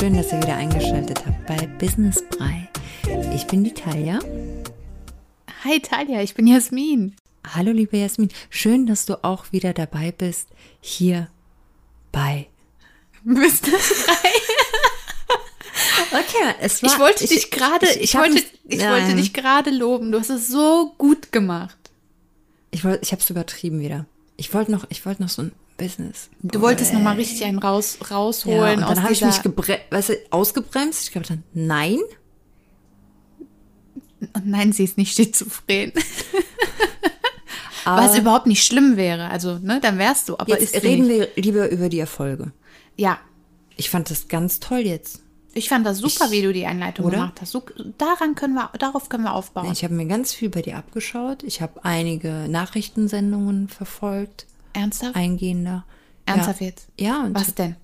Schön, dass ihr wieder eingeschaltet habt bei Business Brei. Ich bin die Talia. Hi Talia, ich bin Jasmin. Hallo liebe Jasmin, schön, dass du auch wieder dabei bist hier bei Business Brei. Okay, es war Ich wollte dich gerade, ich, ich hab wollte, ich wollte dich gerade loben. Du hast es so gut gemacht. Ich wollte, ich habe es übertrieben wieder. Ich wollte noch, ich wollte noch so ein Business. Du wolltest noch mal richtig einen raus, ja, rausholen aus dann habe ich mich gebre weißt du, ausgebremst. Ich glaube dann, nein. Und nein, sie ist nicht schizophren. Aber Was überhaupt nicht schlimm wäre. Also, ne, dann wärst du. Aber jetzt reden nicht. wir lieber über die Erfolge. Ja, Ich fand das ganz toll jetzt. ich fand das super, Ich- wie du die Einleitung oder? gemacht hast. So, daran können wir, darauf können wir aufbauen. Ich habe mir ganz viel bei dir abgeschaut. Ich habe einige Nachrichtensendungen verfolgt, Ernsthaft? eingehender. Ernsthaft ja. jetzt? Ja, und Was denn?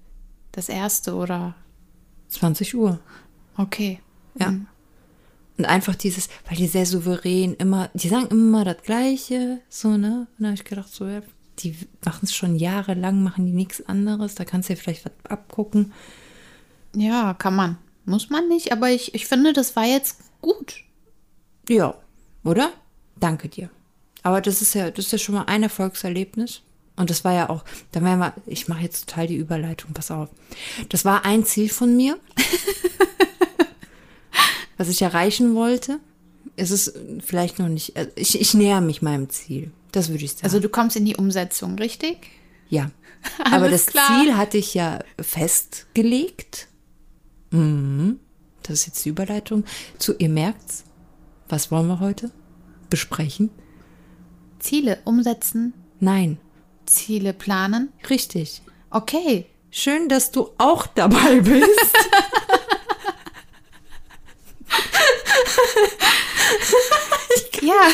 Das erste oder? 20 Uhr. Okay. Ja. Und einfach dieses, weil die sehr souverän immer, die sagen immer das Gleiche, so, ne? Und da habe ich gedacht, so, ja, die machen es schon jahrelang, machen die nichts anderes, da kannst du ja vielleicht was abgucken. Ja, kann man. Muss man nicht, aber ich, ich finde, das war jetzt gut. Ja, oder? Danke dir. Aber das ist ja, das ist ja schon mal ein Erfolgserlebnis. Und das war ja auch, da werden wir, ich mache jetzt total die Überleitung, pass auf. Das war ein Ziel von mir, was ich erreichen wollte. Es ist vielleicht noch nicht, äh, ich, ich näher mich meinem Ziel. Das würde ich sagen. Also du kommst in die Umsetzung, richtig? ja. Aber das klar. Ziel hatte ich ja festgelegt. Mhm. Das ist jetzt die Überleitung zu, ihr merkt's, was wollen wir heute besprechen? Ziele umsetzen, Nein, Ziele planen. richtig. Okay. Schön, dass du auch dabei bist. Ja.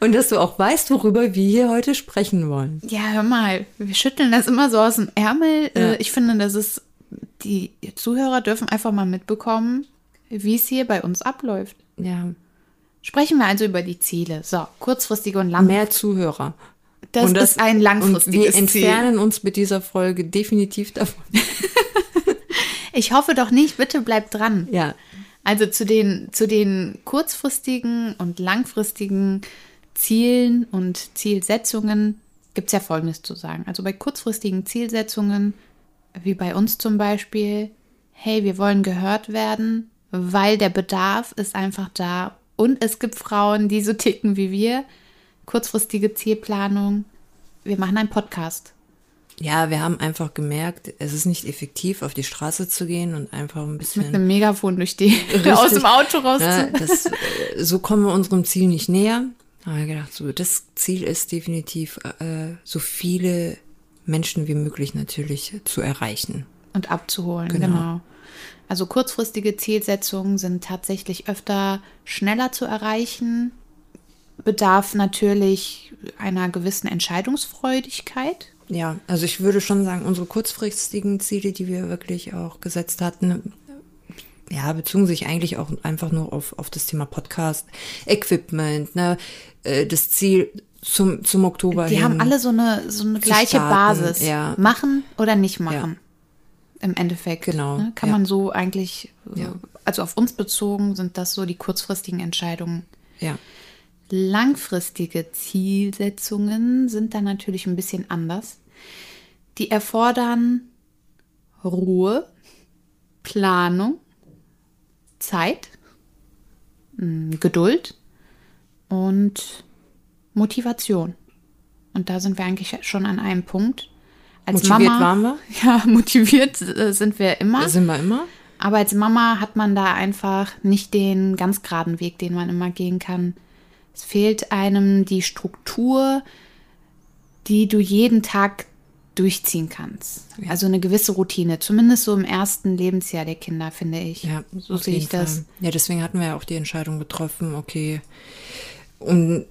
Und dass du auch weißt, worüber wir hier heute sprechen wollen. Ja, hör mal. Wir schütteln das immer so aus dem Ärmel. Ja. Äh, Ich finde, das ist, die Zuhörer dürfen einfach mal mitbekommen, wie es hier bei uns abläuft. Ja, Sprechen wir also über die Ziele. So, kurzfristige und lang. mehr Zuhörer. Das, Und ist ein langfristiges wir entfernen uns mit dieser Folge definitiv davon. Ziel. Ich hoffe doch nicht. Bitte bleibt dran. Ja, Also zu den, zu den kurzfristigen und langfristigen Zielen und Zielsetzungen gibt es ja Folgendes zu sagen. Also bei kurzfristigen Zielsetzungen, wie bei uns zum Beispiel, hey, wir wollen gehört werden, weil der Bedarf ist einfach da. Und es gibt Frauen, die so ticken wie wir. Kurzfristige Zielplanung. Wir machen einen Podcast. ja, wir haben einfach gemerkt, es ist nicht effektiv, auf die Straße zu gehen und einfach ein Mit bisschen einem Megafon durch die, aus dem Auto raus. Ja, das, äh, so kommen wir unserem Ziel nicht näher. Da haben wir gedacht, so, das Ziel ist definitiv, äh, so viele Menschen wie möglich natürlich zu erreichen. und abzuholen. Genau. Genau. Also kurzfristige Zielsetzungen sind tatsächlich öfter schneller zu erreichen, bedarf natürlich einer gewissen Entscheidungsfreudigkeit. Ja, also ich würde schon sagen, unsere kurzfristigen Ziele, die wir wirklich auch gesetzt hatten, ja, bezogen sich eigentlich auch einfach nur auf, auf das Thema Podcast, Equipment, ne, äh, das Ziel zum, zum Oktober. Die hin. haben alle so eine, so eine gleiche starten, Basis. ja. Machen oder nicht machen. Im Endeffekt. Genau, Ne? Kann ja. man so eigentlich, Ja. also auf uns bezogen sind das so die kurzfristigen Entscheidungen. Ja, Langfristige Zielsetzungen sind dann natürlich ein bisschen anders. Die erfordern Ruhe, Planung, Zeit, mh, Geduld und Motivation. Und da sind wir eigentlich schon an einem Punkt. Als Motiviert Mama, waren wir? Ja, motiviert äh, sind wir immer. sind wir immer. Aber als Mama hat man da einfach nicht den ganz geraden Weg, den man immer gehen kann. Es fehlt einem die Struktur, die du jeden Tag durchziehen kannst. Also eine gewisse Routine, zumindest so im ersten Lebensjahr der Kinder, finde ich. Ja, so sehe ich das. Fall. Ja, deswegen hatten wir ja auch die Entscheidung getroffen, okay, um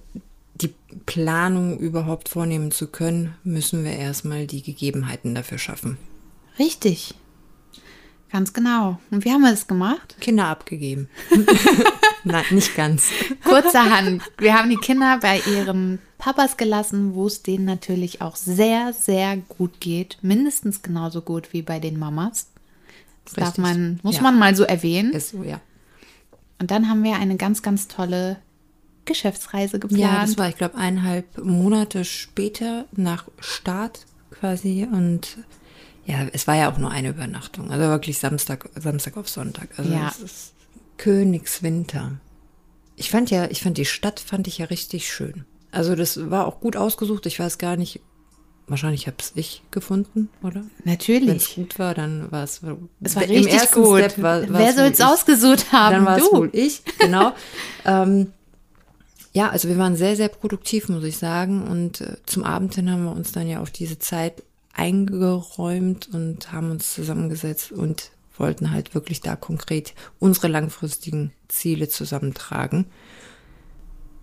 die Planung überhaupt vornehmen zu können, müssen wir erstmal die Gegebenheiten dafür schaffen. Richtig. Ganz genau. Und wie haben wir das gemacht? Kinder abgegeben. Nein, nicht ganz. Kurzerhand. Wir haben die Kinder bei ihren Papas gelassen, wo es denen natürlich auch sehr, sehr gut geht. Mindestens genauso gut wie bei den Mamas. Das darf Richtig. man, muss Ja. man mal so erwähnen. Ist so, ja. Und dann haben wir eine ganz, ganz tolle Geschäftsreise geplant. Ja, das war, ich glaube, eineinhalb Monate später nach Start quasi. Und ja, es war ja auch nur eine Übernachtung. Also wirklich Samstag, Samstag auf Sonntag. Also Ja. es ist Königswinter. Ich fand ja, ich fand die Stadt fand ich ja richtig schön. Also das war auch gut ausgesucht. Ich weiß gar nicht, wahrscheinlich habe es ich gefunden, oder? Wenn es Natürlich. gut war, dann war es. Es war im richtig ersten gut. Step war, Wer soll es ausgesucht haben? Dann war es du. wohl ich, genau. ähm, ja, also wir waren sehr, sehr produktiv, muss ich sagen. Und äh, zum Abend hin haben wir uns dann ja auf diese Zeit eingeräumt und haben uns zusammengesetzt und wollten halt wirklich da konkret unsere langfristigen Ziele zusammentragen.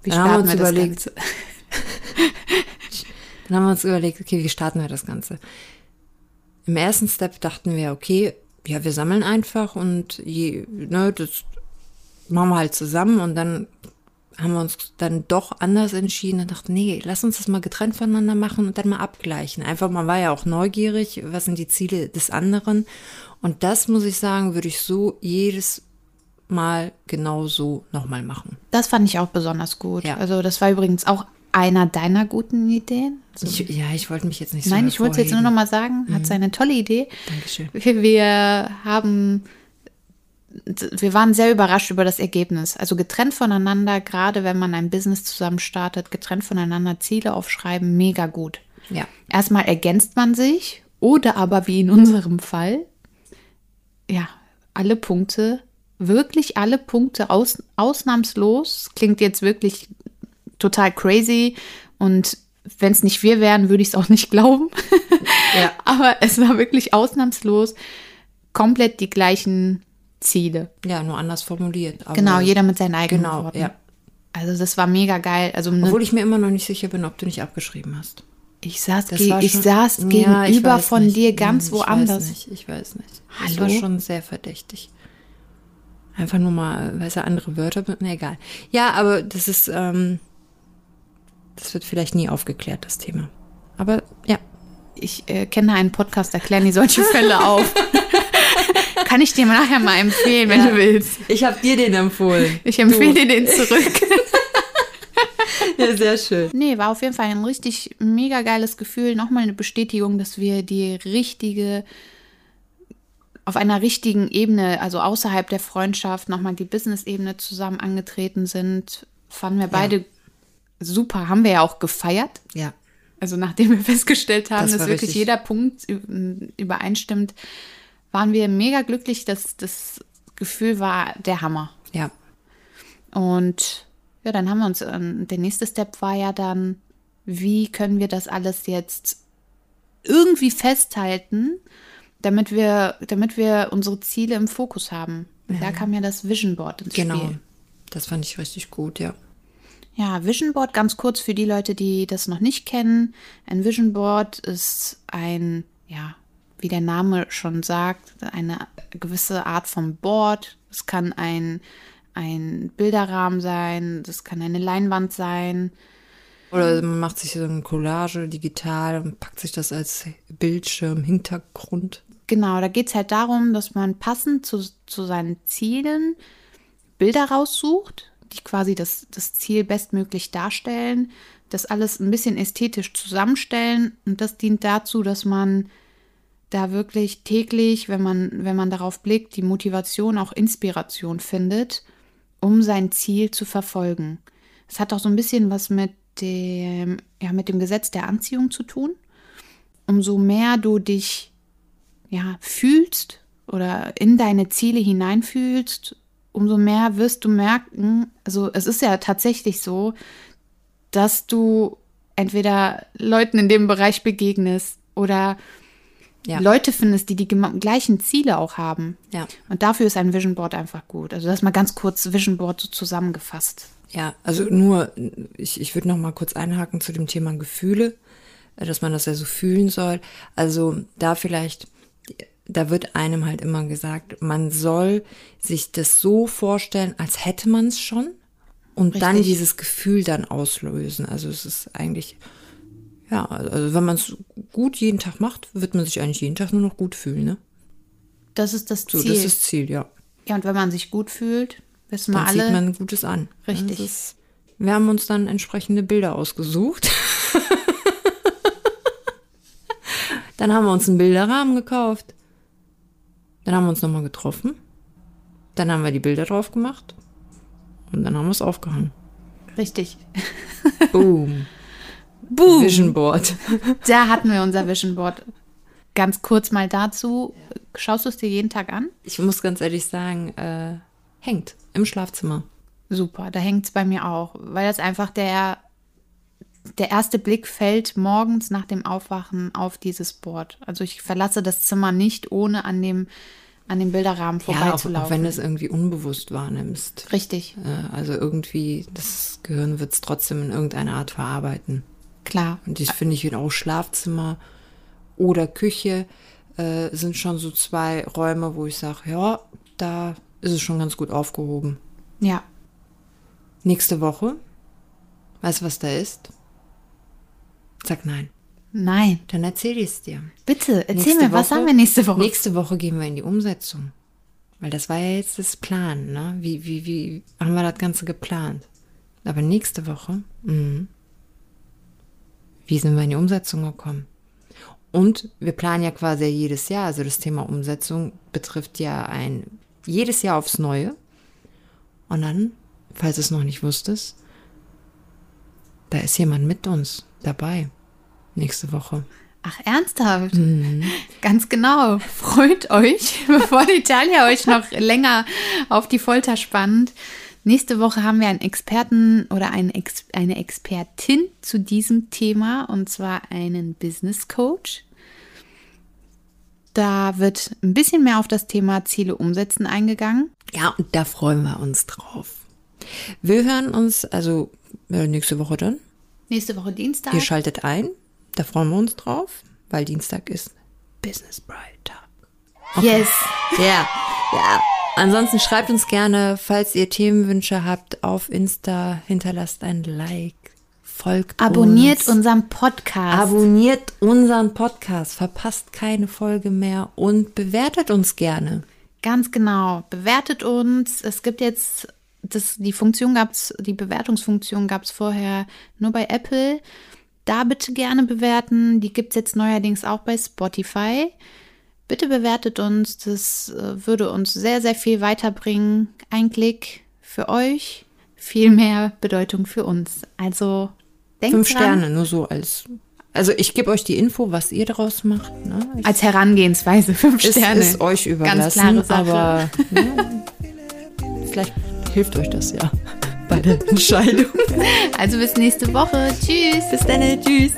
Wie Dann haben wir uns wir überlegt-? Dann haben wir uns überlegt, okay, wie starten wir das Ganze? Im ersten Step dachten wir, okay, ja, wir sammeln einfach und je, ne, das machen wir halt zusammen und dann haben wir uns dann doch anders entschieden und dachten, nee, lass uns das mal getrennt voneinander machen und dann mal abgleichen. Einfach, man war ja auch neugierig, was sind die Ziele des anderen. Und das muss ich sagen, würde ich so jedes Mal genau so nochmal machen. Das fand ich auch besonders gut. Ja. Also das war übrigens auch einer deiner guten Ideen. Also, Ich, ja, ich wollte mich jetzt nicht so nein, ich wollte es jetzt nur noch hervorheben. mal sagen. Hat seine tolle Idee. Dankeschön. Wir haben, wir waren sehr überrascht über das Ergebnis. Also getrennt voneinander, gerade wenn man ein Business zusammen startet, getrennt voneinander Ziele aufschreiben, mega gut. Ja. Erstmal ergänzt man sich oder aber wie in unserem Fall, ja, alle Punkte, wirklich alle Punkte aus, ausnahmslos, klingt jetzt wirklich total crazy und wenn es nicht wir wären, würde ich es auch nicht glauben. Ja. Aber es war wirklich ausnahmslos komplett die gleichen Ziele. Ja, nur anders formuliert. Genau, jeder mit seinen eigenen Genau, Worten. ja. Also das war mega geil. Also ne, Obwohl ich mir immer noch nicht sicher bin, ob du nicht abgeschrieben hast. ich saß, Das ge war ich schon- saß Ja, gegenüber ich weiß von nicht. dir ganz ich woanders. Weiß nicht, ich weiß nicht. Das Hallo? war schon sehr verdächtig. Einfach nur mal, weißt du, andere Wörter, na egal. Ja, aber das ist, ähm, das wird vielleicht nie aufgeklärt, das Thema. Aber ja, Ich äh, kenne einen Podcast, da klären die solche Fälle auf. Kann ich dir nachher mal empfehlen, wenn du willst. ich habe dir den empfohlen. Ich empfehle dir den zurück. Ja, sehr schön. Nee, war auf jeden Fall ein richtig mega geiles Gefühl. Nochmal eine Bestätigung, dass wir die richtige, auf einer richtigen Ebene, also außerhalb der Freundschaft, nochmal die Business-Ebene zusammen angetreten sind. Fanden wir beide super. Haben wir ja auch gefeiert. Ja, Also nachdem wir festgestellt haben, Das dass wirklich richtig- jeder Punkt übereinstimmt, waren wir mega glücklich. dass das Gefühl war der Hammer. ja, Und ja, dann haben wir uns, ähm, der nächste Step war ja dann, wie können wir das alles jetzt irgendwie festhalten, damit wir, damit wir unsere Ziele im Fokus haben. Und da kam ja das Vision Board ins genau. Spiel. Das fand ich richtig gut, ja. Ja, Vision Board, ganz kurz für die Leute, die das noch nicht kennen. Ein Vision Board ist ein, ja, wie der Name schon sagt, eine gewisse Art von Board. Es kann ein, ein Bilderrahmen sein, das kann eine Leinwand sein. Oder man macht sich so eine Collage digital und packt sich das als Bildschirm, Hintergrund. Genau, da geht es halt darum, dass man passend zu, zu seinen Zielen Bilder raussucht, die quasi das, das Ziel bestmöglich darstellen, das alles ein bisschen ästhetisch zusammenstellen und das dient dazu, dass man da wirklich täglich, wenn man, wenn man darauf blickt, die Motivation, auch Inspiration findet, um sein Ziel zu verfolgen. Es hat auch so ein bisschen was mit dem, ja, mit dem Gesetz der Anziehung zu tun. Umso mehr du dich ja, fühlst oder in deine Ziele hineinfühlst, umso mehr wirst du merken, also es ist ja tatsächlich so, dass du entweder Leuten in dem Bereich begegnest oder Ja. Leute findest, die die gleichen Ziele auch haben. Ja. Und dafür ist ein Vision Board einfach gut. Also das mal ganz kurz Vision Board so zusammengefasst. Ja, also nur, ich, ich würde noch mal kurz einhaken zu dem Thema Gefühle, äh, dass man das ja so fühlen soll. Also da vielleicht, da wird einem halt immer gesagt, man soll sich das so vorstellen, als hätte man es schon und dann Richtig. dieses Gefühl dann auslösen. Also es ist eigentlich, ja, also wenn man es gut jeden Tag macht, wird man sich eigentlich jeden Tag nur noch gut fühlen, ne? Das ist das So, Ziel. das ist Ziel, ja. ja, und wenn man sich gut fühlt, wissen wir alle. man Gutes an. Richtig. Das ist, wir haben uns dann entsprechende Bilder ausgesucht. dann haben wir uns einen Bilderrahmen gekauft. Dann haben wir uns nochmal getroffen. Dann haben wir die Bilder drauf gemacht. Und dann haben wir es aufgehangen. Richtig. Boom. Boom. Vision Board. Da hatten wir unser Vision Board. Ganz kurz mal dazu. Schaust du es dir jeden Tag an? Ich muss ganz ehrlich sagen, äh, hängt im Schlafzimmer. Super, da hängt es bei mir auch, weil das einfach der, der erste Blick fällt morgens nach dem Aufwachen auf dieses Board. Also ich verlasse das Zimmer nicht, ohne an dem, an dem Bilderrahmen Ja, auch, vorbeizulaufen. auch wenn du es irgendwie unbewusst wahrnimmst. Richtig, Äh, also irgendwie, das Gehirn wird es trotzdem in irgendeiner Art verarbeiten. Klar. Und das finde ich auch Schlafzimmer oder Küche äh, sind schon so zwei Räume, wo ich sage, ja, da ist es schon ganz gut aufgehoben. Ja, Nächste Woche, weißt du, was da ist? Sag nein. nein, Dann erzähle ich es dir. bitte, erzähl Nächste mir, was Woche- haben wir nächste Woche? Nächste Woche gehen wir in die Umsetzung. Weil das war ja jetzt das Plan, ne? Wie, wie, wie haben wir das Ganze geplant? Aber nächste Woche, mhm. Wie sind wir in die Umsetzung gekommen? Und wir planen ja quasi jedes Jahr, also das Thema Umsetzung betrifft ja ein jedes Jahr aufs Neue. Und dann, falls du es noch nicht wusstest, da ist jemand mit uns dabei nächste Woche. Ach, ernsthaft? Mhm. Ganz genau. Freut euch, bevor die Talia euch noch länger auf die Folter spannt. Nächste Woche haben wir einen Experten oder einen Ex eine Expertin zu diesem Thema und zwar einen Business Coach. Da wird ein bisschen mehr auf das Thema Ziele umsetzen eingegangen. Ja, und da freuen wir uns drauf. Wir hören uns, also äh, nächste Woche dann. Nächste Woche Dienstag. Ihr schaltet ein. Da freuen wir uns drauf, weil Dienstag ist Business Bride Tag. Yes. Ja, ja. Ansonsten schreibt uns gerne, falls ihr Themenwünsche habt, auf Insta. Hinterlasst ein Like. Folgt Abonniert uns. unseren Podcast. Abonniert unseren Podcast. Verpasst keine Folge mehr und bewertet uns gerne. Ganz genau. Bewertet uns. Es gibt jetzt, das, die Funktion gab's, die Bewertungsfunktion gab es vorher nur bei Apple. Da bitte gerne bewerten. Die gibt es jetzt neuerdings auch bei Spotify. Bitte bewertet uns. Das äh, würde uns sehr, sehr viel weiterbringen. Ein Klick für euch, viel mehr Bedeutung für uns. Also denkt Fünf dran, Sterne, nur so als. Also ich gebe euch die Info, was ihr daraus macht. Ne? Als Herangehensweise fünf Ist, Sterne. ist euch überlassen, klare Sache. aber ne, vielleicht hilft euch das ja bei der Entscheidung. Also bis nächste Woche. Tschüss. Bis dann, tschüss.